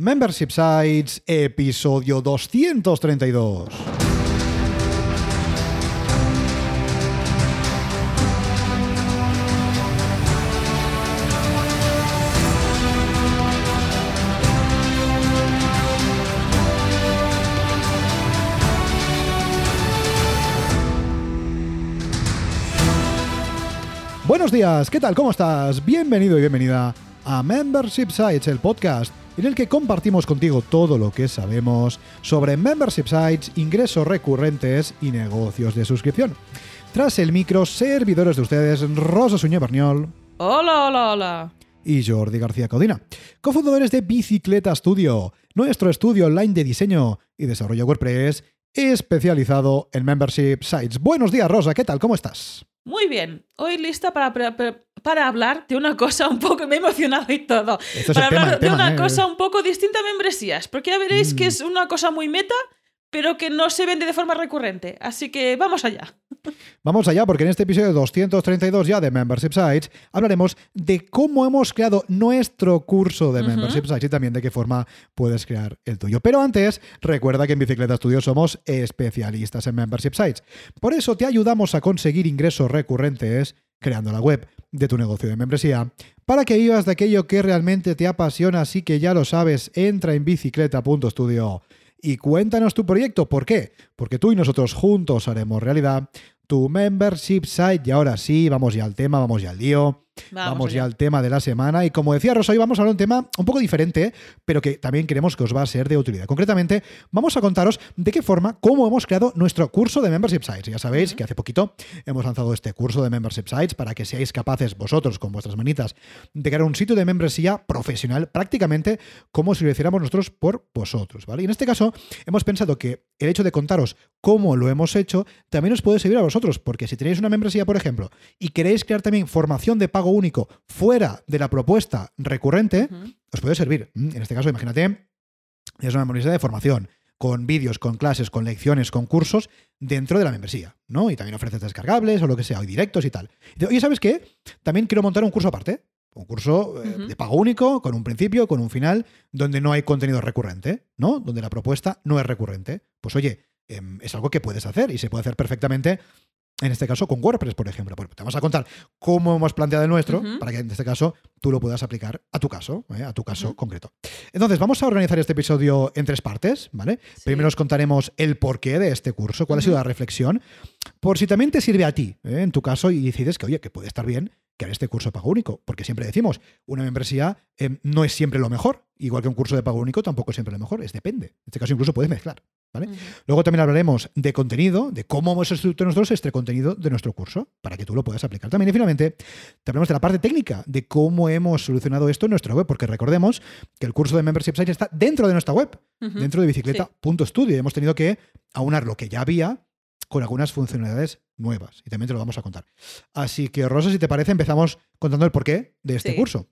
Membership Sites, episodio 232. Buenos días, ¿qué tal? ¿Cómo estás? Bienvenido y bienvenida a Membership Sites, el podcast en el que compartimos contigo todo lo que sabemos sobre membership sites, ingresos recurrentes y negocios de suscripción. Tras el micro, servidores de ustedes, Rosa Suñé Berniol. Hola, hola, hola. Y Jordi García Codina, cofundadores de Bicicleta Studio, nuestro estudio online de diseño y desarrollo WordPress especializado en membership sites. Buenos días, Rosa, ¿qué tal? ¿Cómo estás? Muy bien, hoy lista para, para, hablar de una cosa un poco, me he emocionado y todo, para hablar de una ¿eh? cosa un poco distinta a membresías, porque ya veréis que mm. es una cosa muy meta pero que no se vende de forma recurrente. Así que vamos allá. Vamos allá, porque en este episodio 232 ya de Membership Sites hablaremos de cómo hemos creado nuestro curso de Membership Sites y también de qué forma puedes crear el tuyo. Pero antes, recuerda que en Bicicleta Studio somos especialistas en Membership Sites. Por eso te ayudamos a conseguir ingresos recurrentes creando la web de tu negocio de membresía. Para que vivas de aquello que realmente te apasiona, así que ya lo sabes, entra en bicicleta.studio y cuéntanos tu proyecto. ¿Por qué? Porque tú y nosotros juntos haremos realidad tu membership site. Y ahora sí, vamos ya al tema, vamos ya al lío. Vamos, ya al tema de la semana. Y como decía Rosa, hoy vamos a hablar de un tema un poco diferente, pero que también creemos que os va a ser de utilidad. Concretamente, vamos a contaros de qué forma, cómo hemos creado nuestro curso de Membership Sites. Ya sabéis que hace poquito hemos lanzado este curso de Membership Sites para que seáis capaces vosotros, con vuestras manitas, de crear un sitio de membresía profesional, prácticamente como si lo hiciéramos nosotros por vosotros. ¿vale? Y en este caso, hemos pensado que el hecho de contaros cómo lo hemos hecho también os puede servir a vosotros, porque si tenéis una membresía, por ejemplo, y queréis crear también formación de pago único fuera de la propuesta recurrente, os puede servir. Mm, en este caso, imagínate, es una membresía de formación con vídeos, con clases, con lecciones, con cursos dentro de la membresía, ¿no? Y también ofreces descargables o lo que sea, o directos y tal. Y, Oye, ¿sabes qué? También quiero montar un curso aparte, un curso eh, de pago único, con un principio, con un final, donde no hay contenido recurrente, ¿no? Donde la propuesta no es recurrente. Pues oye, em, es algo que puedes hacer y se puede hacer perfectamente en este caso con WordPress, por ejemplo. Te vamos a contar cómo hemos planteado el nuestro para que en este caso tú lo puedas aplicar a tu caso, ¿eh? a tu caso concreto. Entonces, vamos a organizar este episodio en tres partes, ¿vale? Primero os contaremos el porqué de este curso, cuál ha sido la reflexión, por si también te sirve a ti, ¿eh? en tu caso, y decides que, oye, que puede estar bien crear este curso de pago único, porque siempre decimos, una membresía eh, no es siempre lo mejor, igual que un curso de pago único tampoco es siempre lo mejor, es depende. En este caso incluso puedes mezclar. ¿vale? Luego también hablaremos de contenido, de cómo hemos estructurado nosotros este contenido de nuestro curso, para que tú lo puedas aplicar también. Y finalmente, te hablaremos de la parte técnica, de cómo hemos solucionado esto en nuestra web, porque recordemos que el curso de Membership Site está dentro de nuestra web, dentro de bicicleta.studio, y hemos tenido que aunar lo que ya había con algunas funcionalidades nuevas. Y también te lo vamos a contar. Así que, Rosa, si te parece, empezamos contando el porqué de este curso.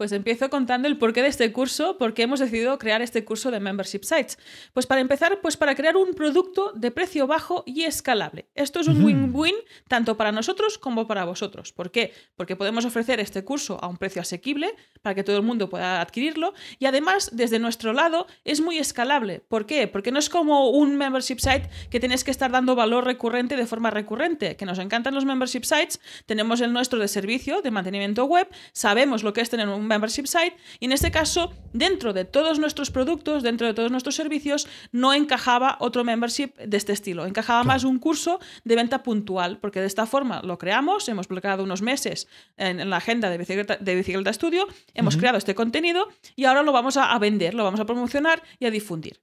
Pues empiezo contando el porqué de este curso, por qué hemos decidido crear este curso de Membership Sites. Pues para empezar, pues para crear un producto de precio bajo y escalable. Esto es un win-win tanto para nosotros como para vosotros. ¿Por qué? Porque podemos ofrecer este curso a un precio asequible para que todo el mundo pueda adquirirlo y además desde nuestro lado es muy escalable. ¿Por qué? Porque no es como un membership site que tienes que estar dando valor recurrente de forma recurrente, que nos encantan los membership sites, tenemos el nuestro de servicio de mantenimiento web, sabemos lo que es tener un membership site. Y en este caso dentro de todos nuestros productos, dentro de todos nuestros servicios, no encajaba otro membership de este estilo, encajaba más un curso de venta puntual, porque de esta forma lo creamos, hemos bloqueado unos meses en, la agenda de Bicicleta, de Bicicleta Studio, hemos creado este contenido y ahora lo vamos a, vender, lo vamos a promocionar y a difundir.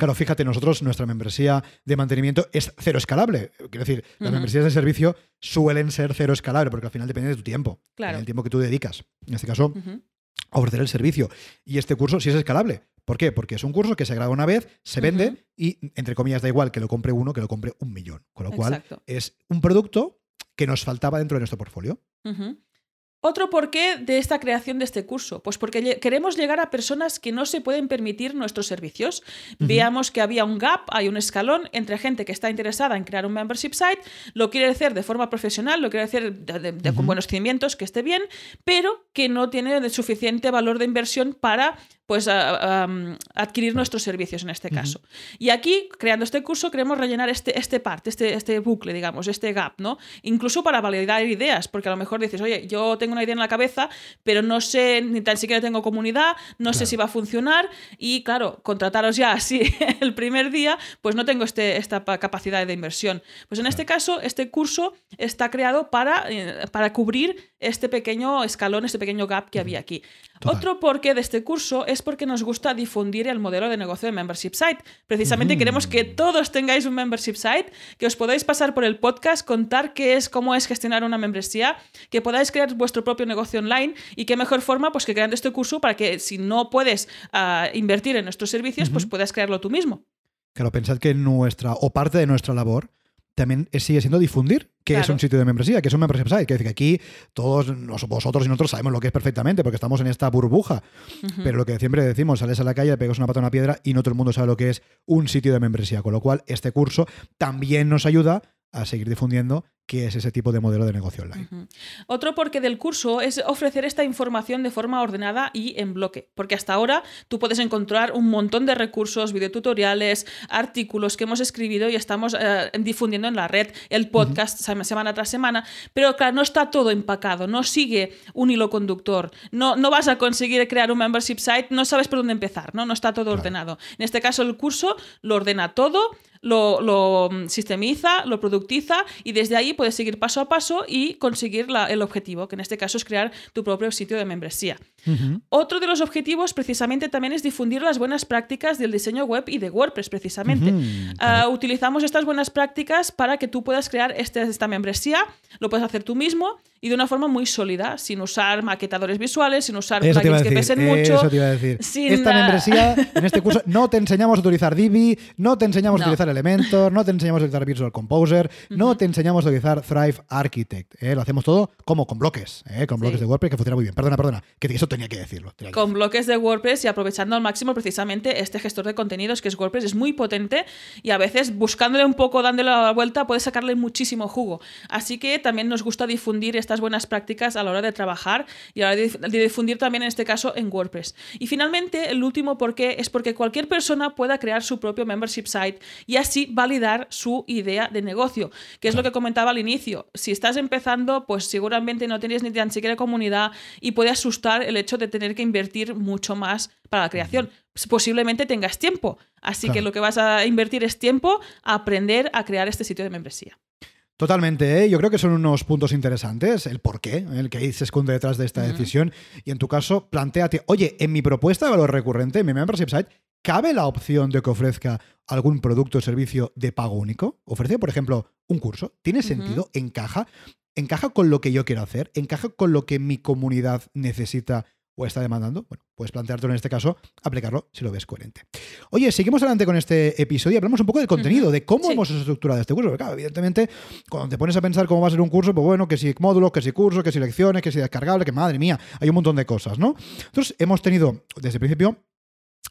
Claro, fíjate, nosotros, nuestra membresía de mantenimiento es cero escalable. Quiero decir, las membresías de servicio suelen ser cero escalable porque al final depende de tu tiempo, claro. el tiempo que tú dedicas. En este caso, a ofrecer el servicio. Y este curso sí es escalable. ¿Por qué? Porque es un curso que se graba una vez, se vende y, entre comillas, da igual que lo compre uno que lo compre un millón. Con lo cual, es un producto que nos faltaba dentro de nuestro portfolio. Otro porqué de esta creación de este curso, pues porque queremos llegar a personas que no se pueden permitir nuestros servicios. Veamos que había un gap, hay un escalón entre gente que está interesada en crear un membership site, lo quiere hacer de forma profesional, lo quiere hacer con buenos cimientos, que esté bien, pero que no tiene suficiente valor de inversión para pues adquirir nuestros servicios en este caso. Y aquí, creando este curso, queremos rellenar este, este parte, este, este bucle, digamos, este gap, ¿no? Incluso para validar ideas, porque a lo mejor dices, oye, yo tengo una idea en la cabeza, pero no sé, ni tan siquiera tengo comunidad, no sé si va a funcionar, y claro, contrataros ya así el primer día, pues no tengo este, esta capacidad de inversión. Pues en este caso, este curso está creado para, eh, para cubrir este pequeño escalón, este pequeño gap que había aquí. Otro porqué de este curso es porque nos gusta difundir el modelo de negocio de Membership Site. Precisamente queremos que todos tengáis un Membership Site, que os podáis pasar por el podcast, contar qué es, cómo es gestionar una membresía, que podáis crear vuestro propio negocio online y qué mejor forma pues que creando este curso para que si no puedes ah, invertir en nuestros servicios, pues puedas crearlo tú mismo. Claro, pensad que nuestra o parte de nuestra labor también sigue siendo difundir que es un sitio de membresía, que es un membership site. Que, decir, que aquí todos vosotros y nosotros sabemos lo que es perfectamente porque estamos en esta burbuja. Pero lo que siempre decimos, sales a la calle, pegas una pata a una piedra y no todo el mundo sabe lo que es un sitio de membresía. Con lo cual, este curso también nos ayuda a seguir difundiendo que es ese tipo de modelo de negocio online. Otro porque del curso es ofrecer esta información de forma ordenada y en bloque, porque hasta ahora tú puedes encontrar un montón de recursos, videotutoriales, artículos que hemos escrito y estamos eh, difundiendo en la red, el podcast semana tras semana, pero claro, no está todo empacado, no sigue un hilo conductor, no, no vas a conseguir crear un membership site, no sabes por dónde empezar, no, no está todo ordenado. En este caso el curso lo ordena todo, lo, mm, sistemiza, lo productiza y desde ahí puedes seguir paso a paso y conseguir el objetivo, que en este caso es crear tu propio sitio de membresía. Otro de los objetivos precisamente también es difundir las buenas prácticas del diseño web y de WordPress precisamente. Ah, utilizamos estas buenas prácticas para que tú puedas crear este, esta membresía, lo puedes hacer tú mismo y de una forma muy sólida, sin usar maquetadores visuales, sin usar plugins que pesen mucho. Eso te iba a decir. Esta membresía, en este curso, no te enseñamos a utilizar Divi, no te enseñamos a utilizar Elementor, no te enseñamos a utilizar Visual Composer, no te enseñamos a utilizar Thrive Architect. ¿eh? Lo hacemos todo como con bloques, ¿eh? con bloques de WordPress que funciona muy bien. Perdona, perdona, que eso tenía que decirlo. con bloques de WordPress y aprovechando al máximo precisamente este gestor de contenidos que es WordPress, es muy potente y a veces buscándole un poco, dándole la vuelta, puedes sacarle muchísimo jugo. Así que también nos gusta difundir estas buenas prácticas a la hora de trabajar y a la hora de difundir también en este caso en WordPress. Y finalmente, el último por qué es porque cualquier persona pueda crear su propio membership site y así validar su idea de negocio, que es lo que comentaba al inicio. Si estás empezando, pues seguramente no tienes ni tan siquiera comunidad y puede asustar el hecho de tener que invertir mucho más para la creación. Posiblemente tengas tiempo, así que lo que vas a invertir es tiempo a aprender a crear este sitio de membresía. Totalmente, ¿eh? yo creo que son unos puntos interesantes, el por qué, el que se esconde detrás de esta decisión. Y en tu caso, planteate, oye, en mi propuesta de valor recurrente, en mi membership site, ¿cabe la opción de que ofrezca algún producto o servicio de pago único? ¿Ofrece, por ejemplo, un curso? ¿Tiene sentido? ¿Encaja? ¿Encaja con lo que yo quiero hacer? ¿Encaja con lo que mi comunidad necesita o está demandando, bueno, puedes planteártelo en este caso, aplicarlo si lo ves coherente. Oye, seguimos adelante con este episodio y hablamos un poco del contenido, de cómo hemos estructurado este curso. claro, evidentemente, cuando te pones a pensar cómo va a ser un curso, pues bueno, que si módulos, que si cursos, que si lecciones, que si descargable, que madre mía, hay un montón de cosas, ¿no? Entonces, hemos tenido desde el principio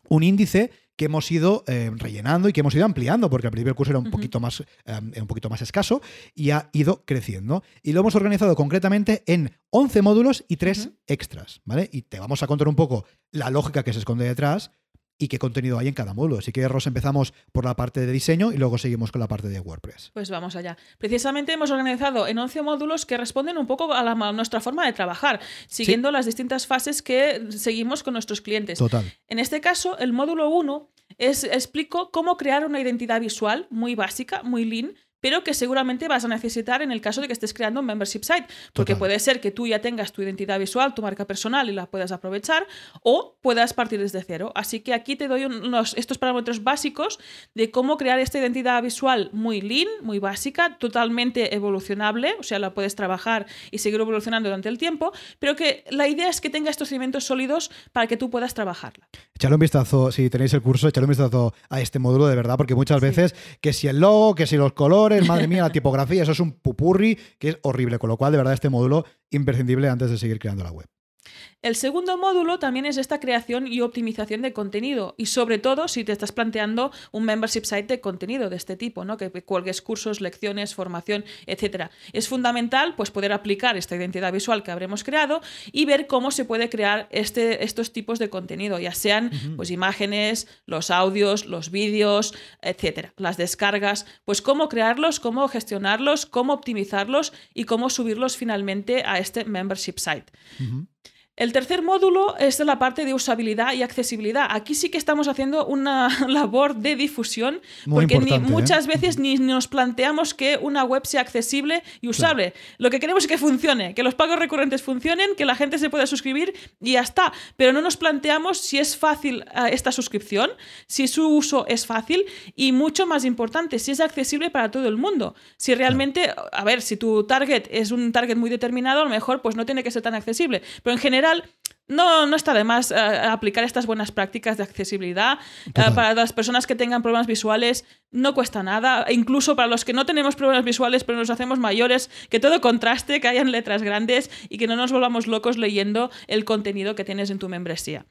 un índice que hemos ido eh, rellenando y que hemos ido ampliando, porque al principio el curso era un, poquito más, em, un poquito más escaso y ha ido creciendo. Y lo hemos organizado concretamente en 11 módulos y 3 extras, ¿vale? Y te vamos a contar un poco la lógica que se esconde detrás y qué contenido hay en cada módulo. Así que, Ros, empezamos por la parte de diseño y luego seguimos con la parte de WordPress. Pues vamos allá. Precisamente hemos organizado en 11 módulos que responden un poco a, nuestra forma de trabajar, siguiendo las distintas fases que seguimos con nuestros clientes. Total. En este caso, el módulo 1 es, explico cómo crear una identidad visual muy básica, muy lean, pero que seguramente vas a necesitar en el caso de que estés creando un membership site, porque puede ser que tú ya tengas tu identidad visual, tu marca personal y la puedas aprovechar, o puedas partir desde cero. Así que aquí te doy unos, estos parámetros básicos de cómo crear esta identidad visual muy lean, muy básica, totalmente evolucionable, o sea, la puedes trabajar y seguir evolucionando durante el tiempo, pero que la idea es que tenga estos cimientos sólidos para que tú puedas trabajarla. Echadle un vistazo, si tenéis el curso, echadle un vistazo a este módulo de verdad, porque muchas veces que si el logo, que si los colores, madre mía, la tipografía, eso es un pupurri que es horrible, con lo cual de verdad este módulo imprescindible antes de seguir creando la web. El segundo módulo también es esta creación y optimización de contenido y sobre todo si te estás planteando un membership site de contenido de este tipo, ¿no? que cuelgues cursos, lecciones, formación, etc. Es fundamental pues, poder aplicar esta identidad visual que habremos creado y ver cómo se puede crear este, estos tipos de contenido, ya sean pues, imágenes, los audios, los vídeos, etc. Las descargas, pues cómo crearlos, cómo gestionarlos, cómo optimizarlos y cómo subirlos finalmente a este membership site. El tercer módulo es la parte de usabilidad y accesibilidad. Aquí sí que estamos haciendo una labor de difusión, porque ¿eh? muchas veces ni nos planteamos que una web sea accesible y usable. Lo que queremos es que funcione, que los pagos recurrentes funcionen, que la gente se pueda suscribir y ya está. Pero no nos planteamos si es fácil eh, esta suscripción, si su uso es fácil y mucho más importante, si es accesible para todo el mundo. Si realmente, a ver, si tu target es un target muy determinado, a lo mejor pues no tiene que ser tan accesible. Pero en general, no, no está de más eh, aplicar estas buenas prácticas de accesibilidad. Eh, para las personas que tengan problemas visuales no cuesta nada. E incluso para los que no tenemos problemas visuales pero nos hacemos mayores, que todo contraste, que hayan letras grandes y que no nos volvamos locos leyendo el contenido que tienes en tu membresía.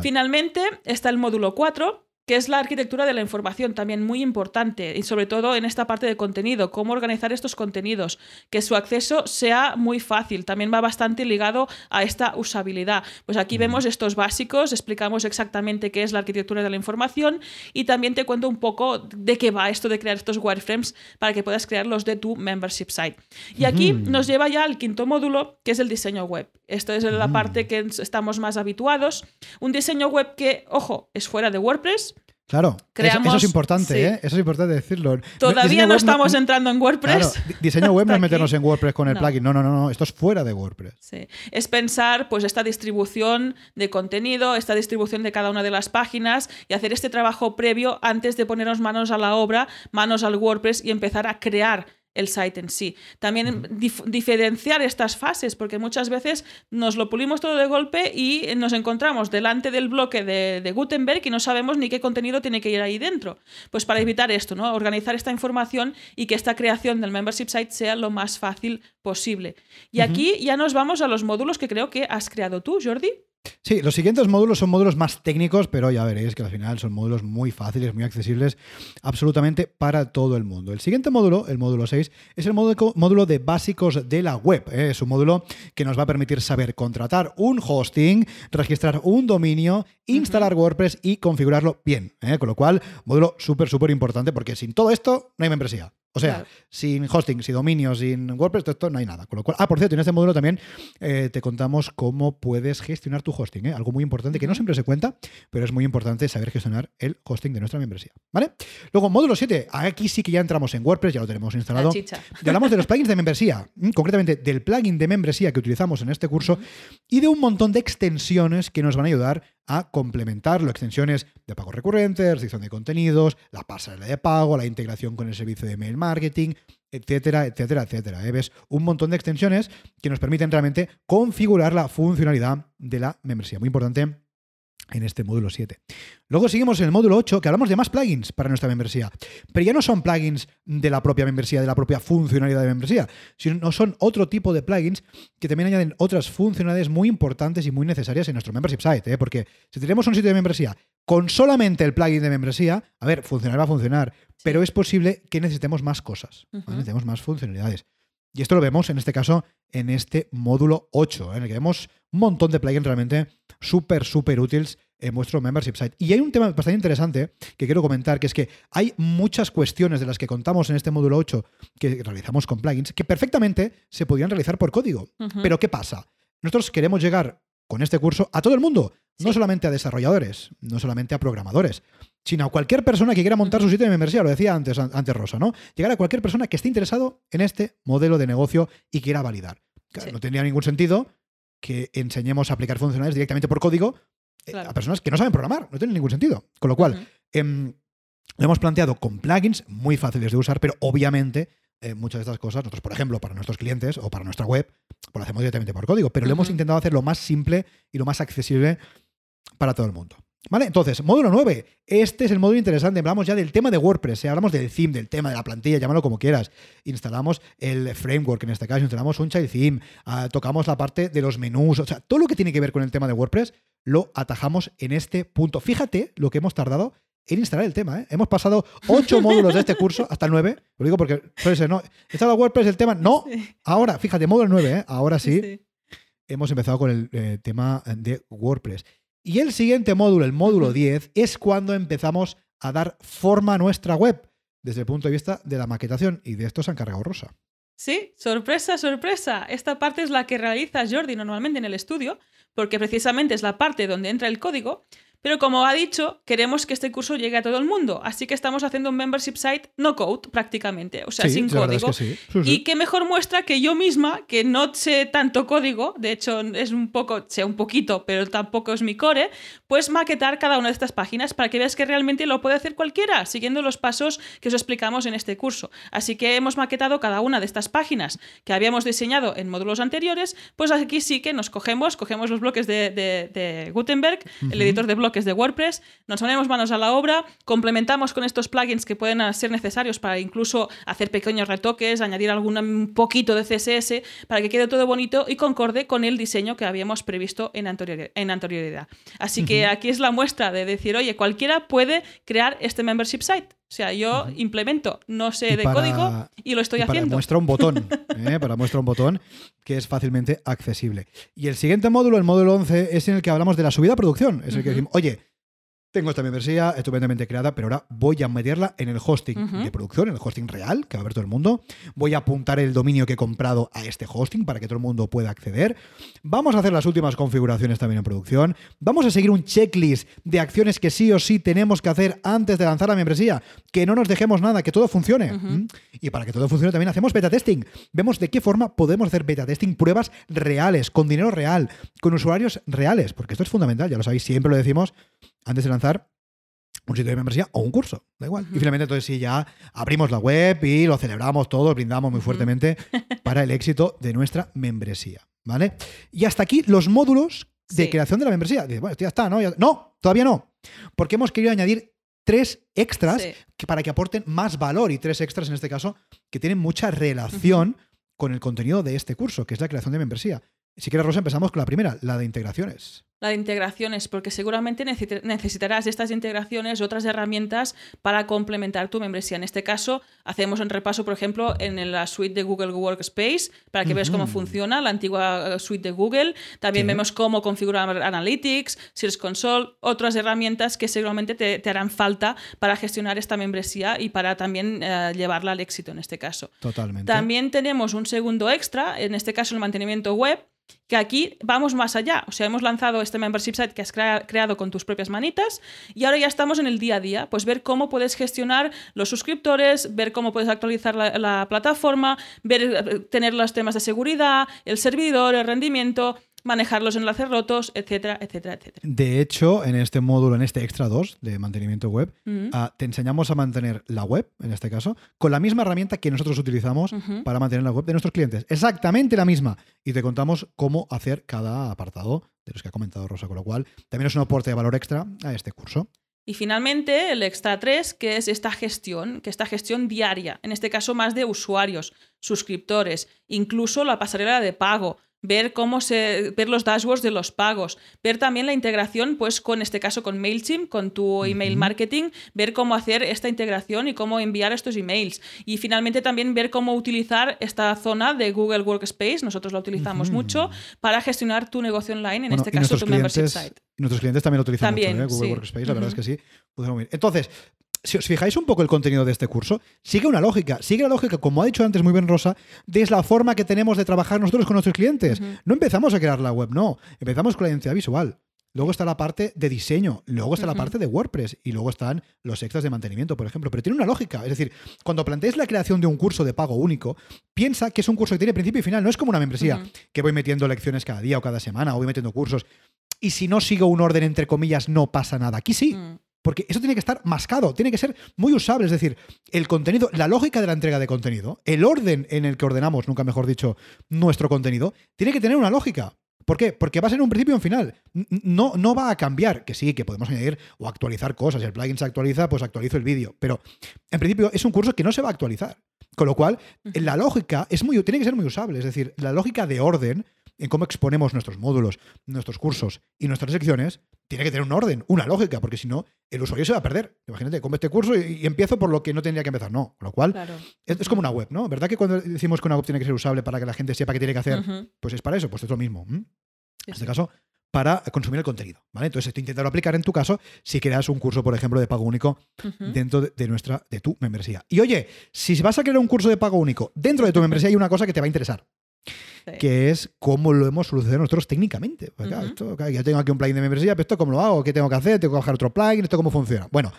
Finalmente está el módulo 4 que es la arquitectura de la información, también muy importante, y sobre todo en esta parte de contenido, cómo organizar estos contenidos, que su acceso sea muy fácil, también va bastante ligado a esta usabilidad. Pues aquí vemos estos básicos, explicamos exactamente qué es la arquitectura de la información y también te cuento un poco de qué va esto de crear estos wireframes para que puedas crearlos de tu membership site. Y aquí nos lleva ya al quinto módulo, que es el diseño web. Esto es la parte que estamos más habituados. Un diseño web que, ojo, es fuera de WordPress, Claro, eso, es importante, ¿eh? Eso es importante decirlo. Todavía no estamos entrando en WordPress. Claro, diseño web no es meternos en WordPress con el plugin. No, no, no, no. Esto es fuera de WordPress. Sí. Es pensar, pues, esta distribución de contenido, esta distribución de cada una de las páginas y hacer este trabajo previo antes de ponernos manos a la obra, manos al WordPress y empezar a crear el site en sí. También diferenciar estas fases, porque muchas veces nos lo pulimos todo de golpe y nos encontramos delante del bloque de, Gutenberg y no sabemos ni qué contenido tiene que ir ahí dentro. Pues para evitar esto, ¿no? Organizar esta información y que esta creación del membership site sea lo más fácil posible. Y aquí ya nos vamos a los módulos que creo que has creado tú, Jordi. Sí, los siguientes módulos son módulos más técnicos, pero ya veréis que al final son módulos muy fáciles, muy accesibles absolutamente para todo el mundo. El siguiente módulo, el módulo 6, es el módulo de básicos de la web. ¿eh? Es un módulo que nos va a permitir saber contratar un hosting, registrar un dominio, instalar WordPress y configurarlo bien. ¿eh? Con lo cual, módulo súper, súper importante porque sin todo esto no hay membresía. O sea, sin hosting, sin dominio, sin WordPress, esto no hay nada. Con lo cual, ah, por cierto, en este módulo también eh, te contamos cómo puedes gestionar tu hosting. ¿eh? Algo muy importante que no siempre se cuenta, pero es muy importante saber gestionar el hosting de nuestra membresía. ¿Vale? Luego, módulo 7. Aquí sí que ya entramos en WordPress, ya lo tenemos instalado. Y hablamos de los plugins de membresía, concretamente del plugin de membresía que utilizamos en este curso y de un montón de extensiones que nos van a ayudar a complementarlo. Extensiones de pago recurrente, restricción de contenidos, la pasarela de pago, la integración con el servicio de mail marketing, etcétera, etcétera, etcétera. ¿eh? Ves un montón de extensiones que nos permiten realmente configurar la funcionalidad de la membresía. Muy importante en este módulo 7. Luego seguimos en el módulo 8, que hablamos de más plugins para nuestra membresía. Pero ya no son plugins de la propia membresía, de la propia funcionalidad de membresía, sino son otro tipo de plugins que también añaden otras funcionalidades muy importantes y muy necesarias en nuestro membership site. ¿eh? Porque si tenemos un sitio de membresía con solamente el plugin de membresía, a ver, funcionar va a funcionar, pero es posible que necesitemos más cosas, necesitemos más funcionalidades. Y esto lo vemos en este caso en este módulo 8, en el que vemos un montón de plugins realmente súper, súper útiles en vuestro membership site. Y hay un tema bastante interesante que quiero comentar, que es que hay muchas cuestiones de las que contamos en este módulo 8 que realizamos con plugins que perfectamente se podrían realizar por código. Pero ¿qué pasa? Nosotros queremos llegar con este curso a todo el mundo, no solamente a desarrolladores, no solamente a programadores, sino a cualquier persona que quiera montar su sitio de membresía, lo decía antes, antes Rosa, ¿no? Llegar a cualquier persona que esté interesado en este modelo de negocio y quiera validar. No tendría ningún sentido que enseñemos a aplicar funcionalidades directamente por código eh, a personas que no saben programar. No tiene ningún sentido. Con lo cual, em, lo hemos planteado con plugins muy fáciles de usar, pero obviamente eh, muchas de estas cosas, nosotros, por ejemplo, para nuestros clientes o para nuestra web, pues lo hacemos directamente por código, pero lo hemos intentado hacer lo más simple y lo más accesible para todo el mundo. ¿Vale? Entonces, módulo 9. Este es el módulo interesante. Hablamos ya del tema de WordPress, ¿eh? hablamos del theme, del tema de la plantilla, llámalo como quieras. Instalamos el framework, en este caso, instalamos un child theme, ah, tocamos la parte de los menús, o sea, todo lo que tiene que ver con el tema de WordPress lo atajamos en este punto. Fíjate lo que hemos tardado en instalar el tema. ¿eh? Hemos pasado ocho módulos de este curso, hasta el 9. Lo digo porque suele ser, ¿no? ¿He WordPress el tema? No. Ahora, fíjate, módulo 9, ¿eh? ahora sí, Hemos empezado con el eh, tema de WordPress. Y el siguiente módulo, el módulo 10, es cuando empezamos a dar forma a nuestra web desde el punto de vista de la maquetación. Y de esto se ha encargado Rosa. Sí, sorpresa, sorpresa. Esta parte es la que realiza Jordi normalmente en el estudio, porque precisamente es la parte donde entra el código. Pero como ha dicho, queremos que este curso llegue a todo el mundo, así que estamos haciendo un membership site no code prácticamente, o sea, sin código. Y qué mejor muestra que yo misma, que no sé tanto código, de hecho es un poco, sé un poquito, pero tampoco es mi core, pues maquetar cada una de estas páginas para que veas que realmente lo puede hacer cualquiera, siguiendo los pasos que os explicamos en este curso. Así que hemos maquetado cada una de estas páginas que habíamos diseñado en módulos anteriores, pues aquí sí que nos cogemos, cogemos los bloques de, Gutenberg, el editor de bloques es de WordPress, nos ponemos manos a la obra, complementamos con estos plugins que pueden ser necesarios para incluso hacer pequeños retoques, añadir algún poquito de CSS para que quede todo bonito y concorde con el diseño que habíamos previsto en, anterioridad. Así que aquí es la muestra de decir, oye, cualquiera puede crear este membership site. O sea, yo implemento, no sé de código y lo estoy haciendo. Para muestra un botón, ¿eh? para muestra un botón que es fácilmente accesible. Y el siguiente módulo, el módulo 11, es en el que hablamos de la subida a producción. Es el que decimos, oye, tengo esta membresía estupendamente creada, pero ahora voy a meterla en el hosting de producción, en el hosting real, que va a ver todo el mundo. Voy a apuntar el dominio que he comprado a este hosting para que todo el mundo pueda acceder. Vamos a hacer las últimas configuraciones también en producción. Vamos a seguir un checklist de acciones que sí o sí tenemos que hacer antes de lanzar la membresía. Que no nos dejemos nada, que todo funcione. ¿Mm? Y para que todo funcione también hacemos beta testing. Vemos de qué forma podemos hacer beta testing, pruebas reales, con dinero real, con usuarios reales, porque esto es fundamental, ya lo sabéis, siempre lo decimos antes de lanzar un sitio de membresía o un curso, da igual. Y finalmente entonces sí ya abrimos la web y lo celebramos todo, brindamos muy fuertemente para el éxito de nuestra membresía, ¿vale? Y hasta aquí los módulos de creación de la membresía. bueno, ya está, ¿no? no, todavía no, porque hemos querido añadir tres extras que, para que aporten más valor y tres extras en este caso que tienen mucha relación con el contenido de este curso, que es la creación de membresía. Si quieres, Rosa, empezamos con la primera, la de integraciones la de integraciones, porque seguramente necesitarás estas integraciones, otras herramientas para complementar tu membresía. En este caso, hacemos un repaso, por ejemplo, en la suite de Google Workspace, para que veas cómo funciona la antigua eh, suite de Google. También vemos cómo configurar Analytics, Search Console, otras herramientas que seguramente te, harán falta para gestionar esta membresía y para también eh, llevarla al éxito en este caso. Totalmente. También tenemos un segundo extra, en este caso el mantenimiento web, que aquí vamos más allá. O sea, hemos lanzado este membership site que has creado con tus propias manitas y ahora ya estamos en el día a día. Pues ver cómo puedes gestionar los suscriptores, ver cómo puedes actualizar la, plataforma, ver, eh, tener los temas de seguridad, el servidor, el rendimiento, manejar los enlaces rotos, etcétera, etcétera, etcétera. De hecho, en este módulo, en este extra 2 de mantenimiento web, ah, te enseñamos a mantener la web, en este caso, con la misma herramienta que nosotros utilizamos para mantener la web de nuestros clientes. Exactamente la misma. Y te contamos cómo hacer cada apartado de los que ha comentado Rosa, con lo cual también es un aporte de valor extra a este curso. Y finalmente, el extra 3, que es esta gestión, que esta gestión diaria, en este caso más de usuarios, suscriptores, incluso la pasarela de pago, ver cómo se ver los dashboards de los pagos, ver también la integración pues con este caso con Mailchimp, con tu email marketing, ver cómo hacer esta integración y cómo enviar estos emails y finalmente también ver cómo utilizar esta zona de Google Workspace, nosotros la utilizamos mucho para gestionar tu negocio online, en este caso tu membership site. Nuestros clientes también lo utilizan mucho, ¿eh? Google Workspace, la verdad es que sí. Entonces, si os fijáis un poco el contenido de este curso, sigue una lógica, sigue la lógica, como ha dicho antes muy bien Rosa, de la forma que tenemos de trabajar nosotros con nuestros clientes. No empezamos a crear la web, no, empezamos con la identidad visual. Luego está la parte de diseño, luego está la parte de WordPress y luego están los extras de mantenimiento, por ejemplo. Pero tiene una lógica. Es decir, cuando plantees la creación de un curso de pago único, piensa que es un curso que tiene principio y final. No es como una membresía, que voy metiendo lecciones cada día o cada semana o voy metiendo cursos. Y si no sigo un orden, entre comillas, no pasa nada. Aquí sí. Mm. Porque eso tiene que estar mascado, tiene que ser muy usable. Es decir, el contenido, la lógica de la entrega de contenido, el orden en el que ordenamos, nunca mejor dicho, nuestro contenido, tiene que tener una lógica. ¿Por qué? Porque va a ser un principio y un final. No, no va a cambiar. Que sí, que podemos añadir o actualizar cosas. Si el plugin se actualiza, pues actualizo el vídeo. Pero en principio es un curso que no se va a actualizar. Con lo cual, la lógica es muy, tiene que ser muy usable. Es decir, la lógica de orden en cómo exponemos nuestros módulos, nuestros cursos y nuestras secciones, tiene que tener un orden, una lógica, porque si no, el usuario se va a perder. Imagínate, como este curso y, y empiezo por lo que no tendría que empezar. No, con lo cual, Claro. es, es como una web, ¿no? ¿Verdad que cuando decimos que una web tiene que ser usable para que la gente sepa qué tiene que hacer? Pues es para eso, pues es lo mismo. En sí. este caso, para consumir el contenido. ¿vale? Entonces, estoy intentando aplicar en tu caso si creas un curso, por ejemplo, de pago único dentro de, de nuestra, de tu membresía. Y oye, si vas a crear un curso de pago único dentro de tu membresía, hay una cosa que te va a interesar, Sí. que es cómo lo hemos solucionado nosotros técnicamente. Porque, esto, yo tengo aquí un plugin de membresía, pero esto cómo lo hago, qué tengo que hacer, tengo que bajar otro plugin, esto cómo funciona. Bueno,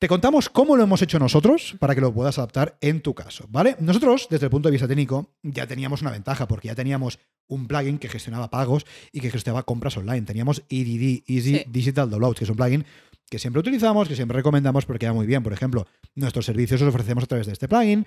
te contamos cómo lo hemos hecho nosotros para que lo puedas adaptar en tu caso, ¿vale? Nosotros, desde el punto de vista técnico, ya teníamos una ventaja porque ya teníamos un plugin que gestionaba pagos y que gestionaba compras online. Teníamos EDD, Easy Sí. Digital Downloads, que es un plugin que siempre utilizamos, que siempre recomendamos porque queda muy bien. Por ejemplo, nuestros servicios los ofrecemos a través de este plugin,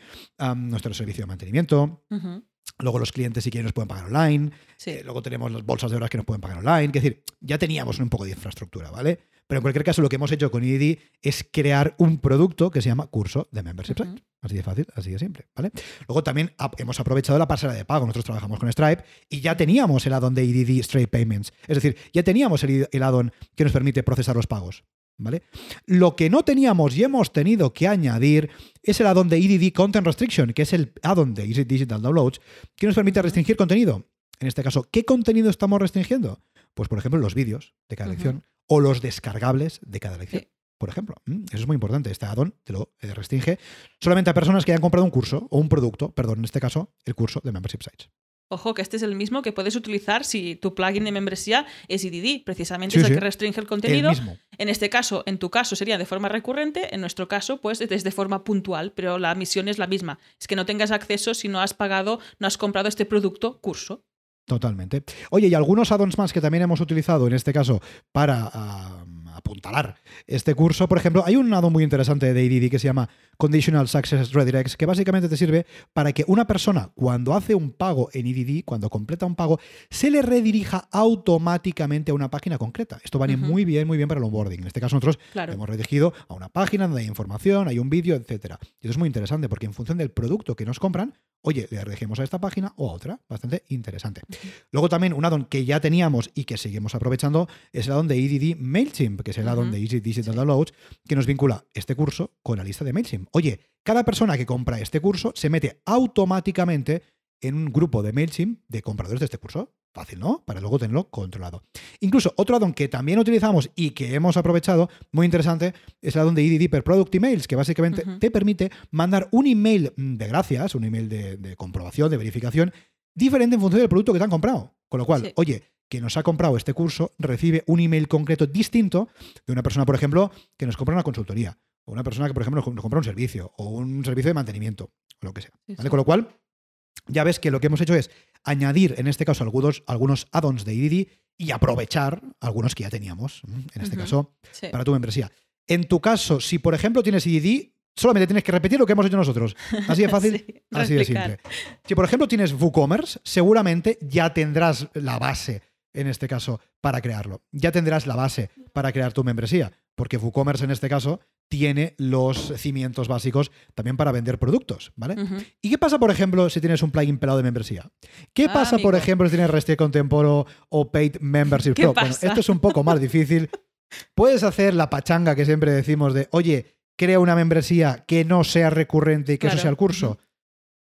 nuestro servicio de mantenimiento, Ujú. Luego los clientes si quieren nos pueden pagar online, Sí. eh, luego tenemos las bolsas de horas que nos pueden pagar online. Es decir, ya teníamos un poco de infraestructura, ¿vale? Pero en cualquier caso, lo que hemos hecho con EDD es crear un producto que se llama curso de membership site. Así de fácil, así de simple, ¿vale? Luego también hemos aprovechado la pasarela de pago. Nosotros trabajamos con Stripe y ya teníamos el add-on de EDD Straight Payments. Es decir, ya teníamos el, el add-on que nos permite procesar los pagos. ¿Vale? Lo que no teníamos y hemos tenido que añadir es el add-on de EDD Content Restriction, que es el add-on de Easy Digital Downloads, que nos permite restringir contenido. En este caso, ¿qué contenido estamos restringiendo? Pues, por ejemplo, los vídeos de cada lección o los descargables de cada lección. Sí. Por ejemplo, Mm, eso es muy importante. Este add-on te lo eh, restringe solamente a personas que hayan comprado un curso o un producto, perdón, en este caso, el curso de Membership Sites. Ojo, que este es el mismo que puedes utilizar si tu plugin de membresía es EDD. Precisamente Sí, es el sí. que restringe el El contenido. mismo. En este caso, en tu caso sería de forma recurrente, en nuestro caso, pues es de forma puntual, pero la misión es la misma. Es que no tengas acceso si no has pagado, no has comprado este producto, curso. Totalmente. Oye, y algunos add-ons más que también hemos utilizado en este caso para ah, apuntalar este curso. Por ejemplo, hay un add-on muy interesante de EDD que se llama Conditional Success Redirects, que básicamente te sirve para que una persona, cuando hace un pago en EDD, cuando completa un pago, se le redirija automáticamente a una página concreta. Esto va a ir Ujú. muy bien, muy bien para el onboarding. En este caso, nosotros Claro. hemos redirigido a una página donde hay información, hay un vídeo, etcétera. Y eso es muy interesante porque en función del producto que nos compran, oye, le redirigimos a esta página o a otra. Bastante interesante. Luego también un add-on que ya teníamos y que seguimos aprovechando es el add-on de EDD MailChimp, que es el add-on de Easy Digital Downloads, que nos vincula este curso con la lista de MailChimp. Oye, cada persona que compra este curso se mete automáticamente en un grupo de MailChimp de compradores de este curso. Fácil, ¿no? Para luego tenerlo controlado. Incluso otro add-on que también utilizamos y que hemos aprovechado, muy interesante, es el add-on de EDD per Product Emails, que básicamente te permite mandar un email mm, de gracias, un email de, de comprobación, de verificación, diferente en función del producto que te han comprado. Con lo cual, Sí. oye, que nos ha comprado este curso recibe un email concreto distinto de una persona, por ejemplo, que nos compra una consultoría, o una persona que, por ejemplo, nos compra un servicio, o un servicio de mantenimiento, o lo que sea. ¿vale? Con lo cual, ya ves que lo que hemos hecho es añadir, en este caso, algunos, algunos add-ons de EDD y aprovechar algunos que ya teníamos, en este caso, Sí. para tu membresía. En tu caso, si por ejemplo tienes EDD, solamente tienes que repetir lo que hemos hecho nosotros. Así de fácil, Sí, así de simple. Si por ejemplo tienes WooCommerce, seguramente ya tendrás la base, en este caso, para crearlo. Ya tendrás la base para crear tu membresía, porque WooCommerce en este caso tiene los cimientos básicos también para vender productos, ¿vale? ¿Y qué pasa, por ejemplo, si tienes un plugin pelado de membresía? ¿Qué Ah, pasa, por ejemplo, si tienes Restrict Contemporo o Paid Membership ¿Qué Pro? Bueno, esto es un poco más difícil. Puedes hacer la pachanga que siempre decimos de, oye, crea una membresía que no sea recurrente y que eso sea el curso.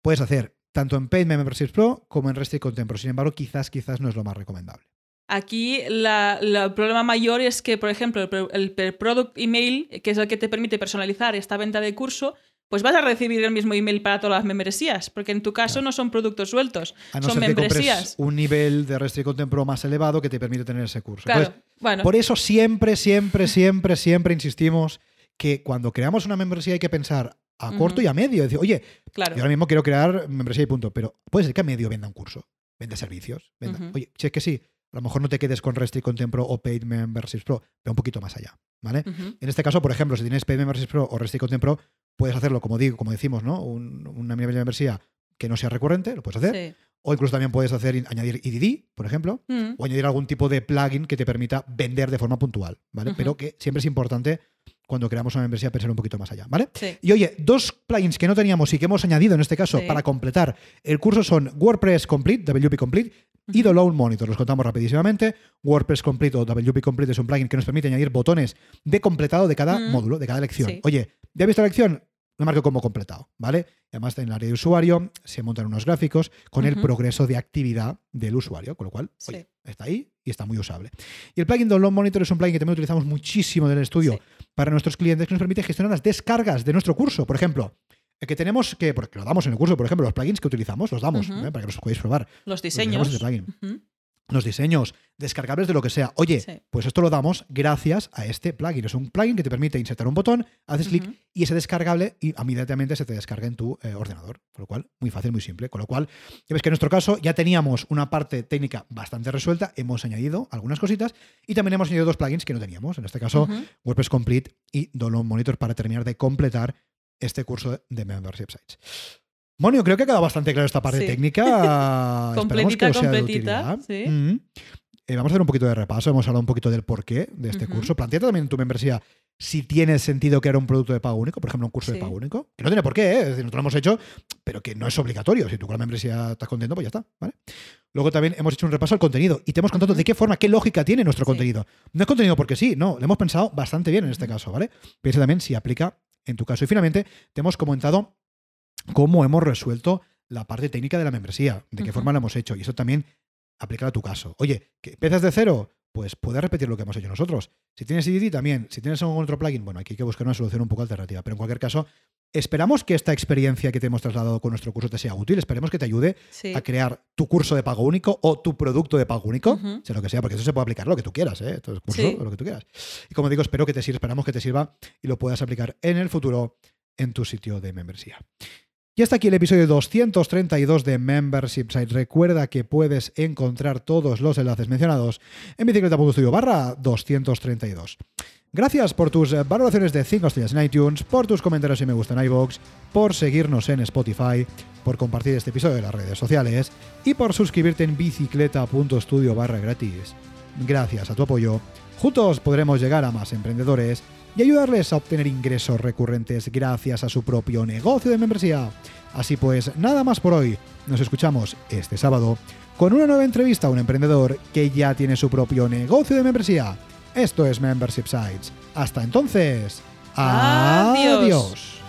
Puedes hacer tanto en Paid Membership Pro como en Restrict Contemporo. Sin embargo, quizás, quizás no es lo más recomendable. Aquí la- la- el problema mayor es que, por ejemplo, el, product email, que es el que te permite personalizar esta venta de curso, pues vas a recibir el mismo email para todas las membresías, porque en tu caso Claro. no son productos sueltos, A no son ser que membresías. compres un nivel de Restrict Contemporo más elevado que te permite tener ese curso. Claro, Entonces, bueno, Por eso siempre, siempre, siempre, siempre insistimos que cuando creamos una membresía hay que pensar a corto y a medio. Decir, oye, claro. yo ahora mismo quiero crear membresía y punto, pero puede ser que a medio venda un curso, venda servicios, venda. Oye, si es que sí, a lo mejor no te quedes con Restrict Contemporo o Paid Memberships Pro, ve un poquito más allá, ¿vale? En este caso, por ejemplo, si tienes Paid Memberships Pro o Restrict Contemporo, puedes hacerlo como digo, como decimos, ¿no? Un- una membresía que no sea recurrente, lo puedes hacer. Sí. o incluso también puedes hacer añadir EDD, por ejemplo, Mm. o añadir algún tipo de plugin que te permita vender de forma puntual, ¿vale? Pero que siempre es importante cuando creamos una membresía pensar un poquito más allá, ¿vale? Sí. Y oye, dos plugins que no teníamos y que hemos añadido en este caso Sí. para completar el curso son WordPress Complete, WP Complete, y Download Monitor. Los contamos rapidísimamente. WordPress Complete o WP Complete es un plugin que nos permite añadir botones de completado de cada Mm. módulo, de cada lección. Sí. Oye, ¿ya has visto la lección? Lo marco como completado, ¿vale? Además, en el área de usuario se montan unos gráficos con el progreso de actividad del usuario, con lo cual, Sí. oye, está ahí y está muy usable. Y el plugin Download Monitor es un plugin que también utilizamos muchísimo en el estudio Sí. para nuestros clientes que nos permite gestionar las descargas de nuestro curso. Por ejemplo, que tenemos que, porque lo damos en el curso, por ejemplo, los plugins que utilizamos, los damos. ¿eh? para que los podáis probar. Los diseños. ese plugin. Los diseños, descargables de lo que sea. Oye, Sí. pues esto lo damos gracias a este plugin. Es un plugin que te permite insertar un botón, haces clic y ese descargable y inmediatamente se te descarga en tu eh, ordenador. Con lo cual, muy fácil, muy simple. Con lo cual, ya ves que en nuestro caso ya teníamos una parte técnica bastante resuelta, hemos añadido algunas cositas y también hemos añadido dos plugins que no teníamos. En este caso. WordPress Complete y Download Monitor para terminar de completar este curso de Membership Sites. Bueno, yo creo que ha quedado bastante claro esta parte Sí. técnica. Que Completita, completita, sí. Mm. Eh, vamos a hacer un poquito de repaso. Hemos hablado un poquito del porqué de este curso. Planteate también en tu membresía si tiene sentido crear un producto de pago único, por ejemplo, un curso de pago único. Que no tiene por qué, ¿eh? es decir, nosotros lo hemos hecho, pero que no es obligatorio. Si tú con la membresía estás contento, pues ya está. ¿vale? Luego también hemos hecho un repaso al contenido y te hemos contado de qué forma, qué lógica tiene nuestro contenido. No es contenido porque sí, no, lo hemos pensado bastante bien en este caso, ¿vale? Piensa también si aplica en tu caso. Y finalmente, te hemos comentado cómo hemos resuelto la parte técnica de la membresía, de qué forma lo hemos hecho. Y eso también aplica a tu caso. Oye, que empiezas de cero, pues puedes repetir lo que hemos hecho nosotros. Si tienes EDD también, si tienes algún otro plugin, bueno, aquí hay que buscar una solución un poco alternativa. Pero en cualquier caso, esperamos que esta experiencia que te hemos trasladado con nuestro curso te sea útil. Esperemos que te ayude Sí. a crear tu curso de pago único o tu producto de pago único, Ujú. sea lo que sea, porque eso se puede aplicar lo que tú quieras, ¿eh? Esto es curso, Sí. lo que tú quieras. Y como digo, espero que te sirva, esperamos que te sirva y lo puedas aplicar en el futuro en tu sitio de membresía. Y hasta aquí el episodio 232 de Membership Site. Recuerda que puedes encontrar todos los enlaces mencionados en bicicleta.studio barra 232. Gracias por tus eh, valoraciones de 5 estrellas en iTunes, por tus comentarios y me gusta en iVoox, por seguirnos en Spotify, por compartir este episodio en las redes sociales y por suscribirte en bicicleta.studio barra gratis. Gracias a tu apoyo, juntos podremos llegar a más emprendedores y ayudarles a obtener ingresos recurrentes gracias a su propio negocio de membresía. Así pues, nada más por hoy. Nos escuchamos este sábado con una nueva entrevista a un emprendedor que ya tiene su propio negocio de membresía. Esto es Membership Sites. Hasta entonces, Adiós. adiós.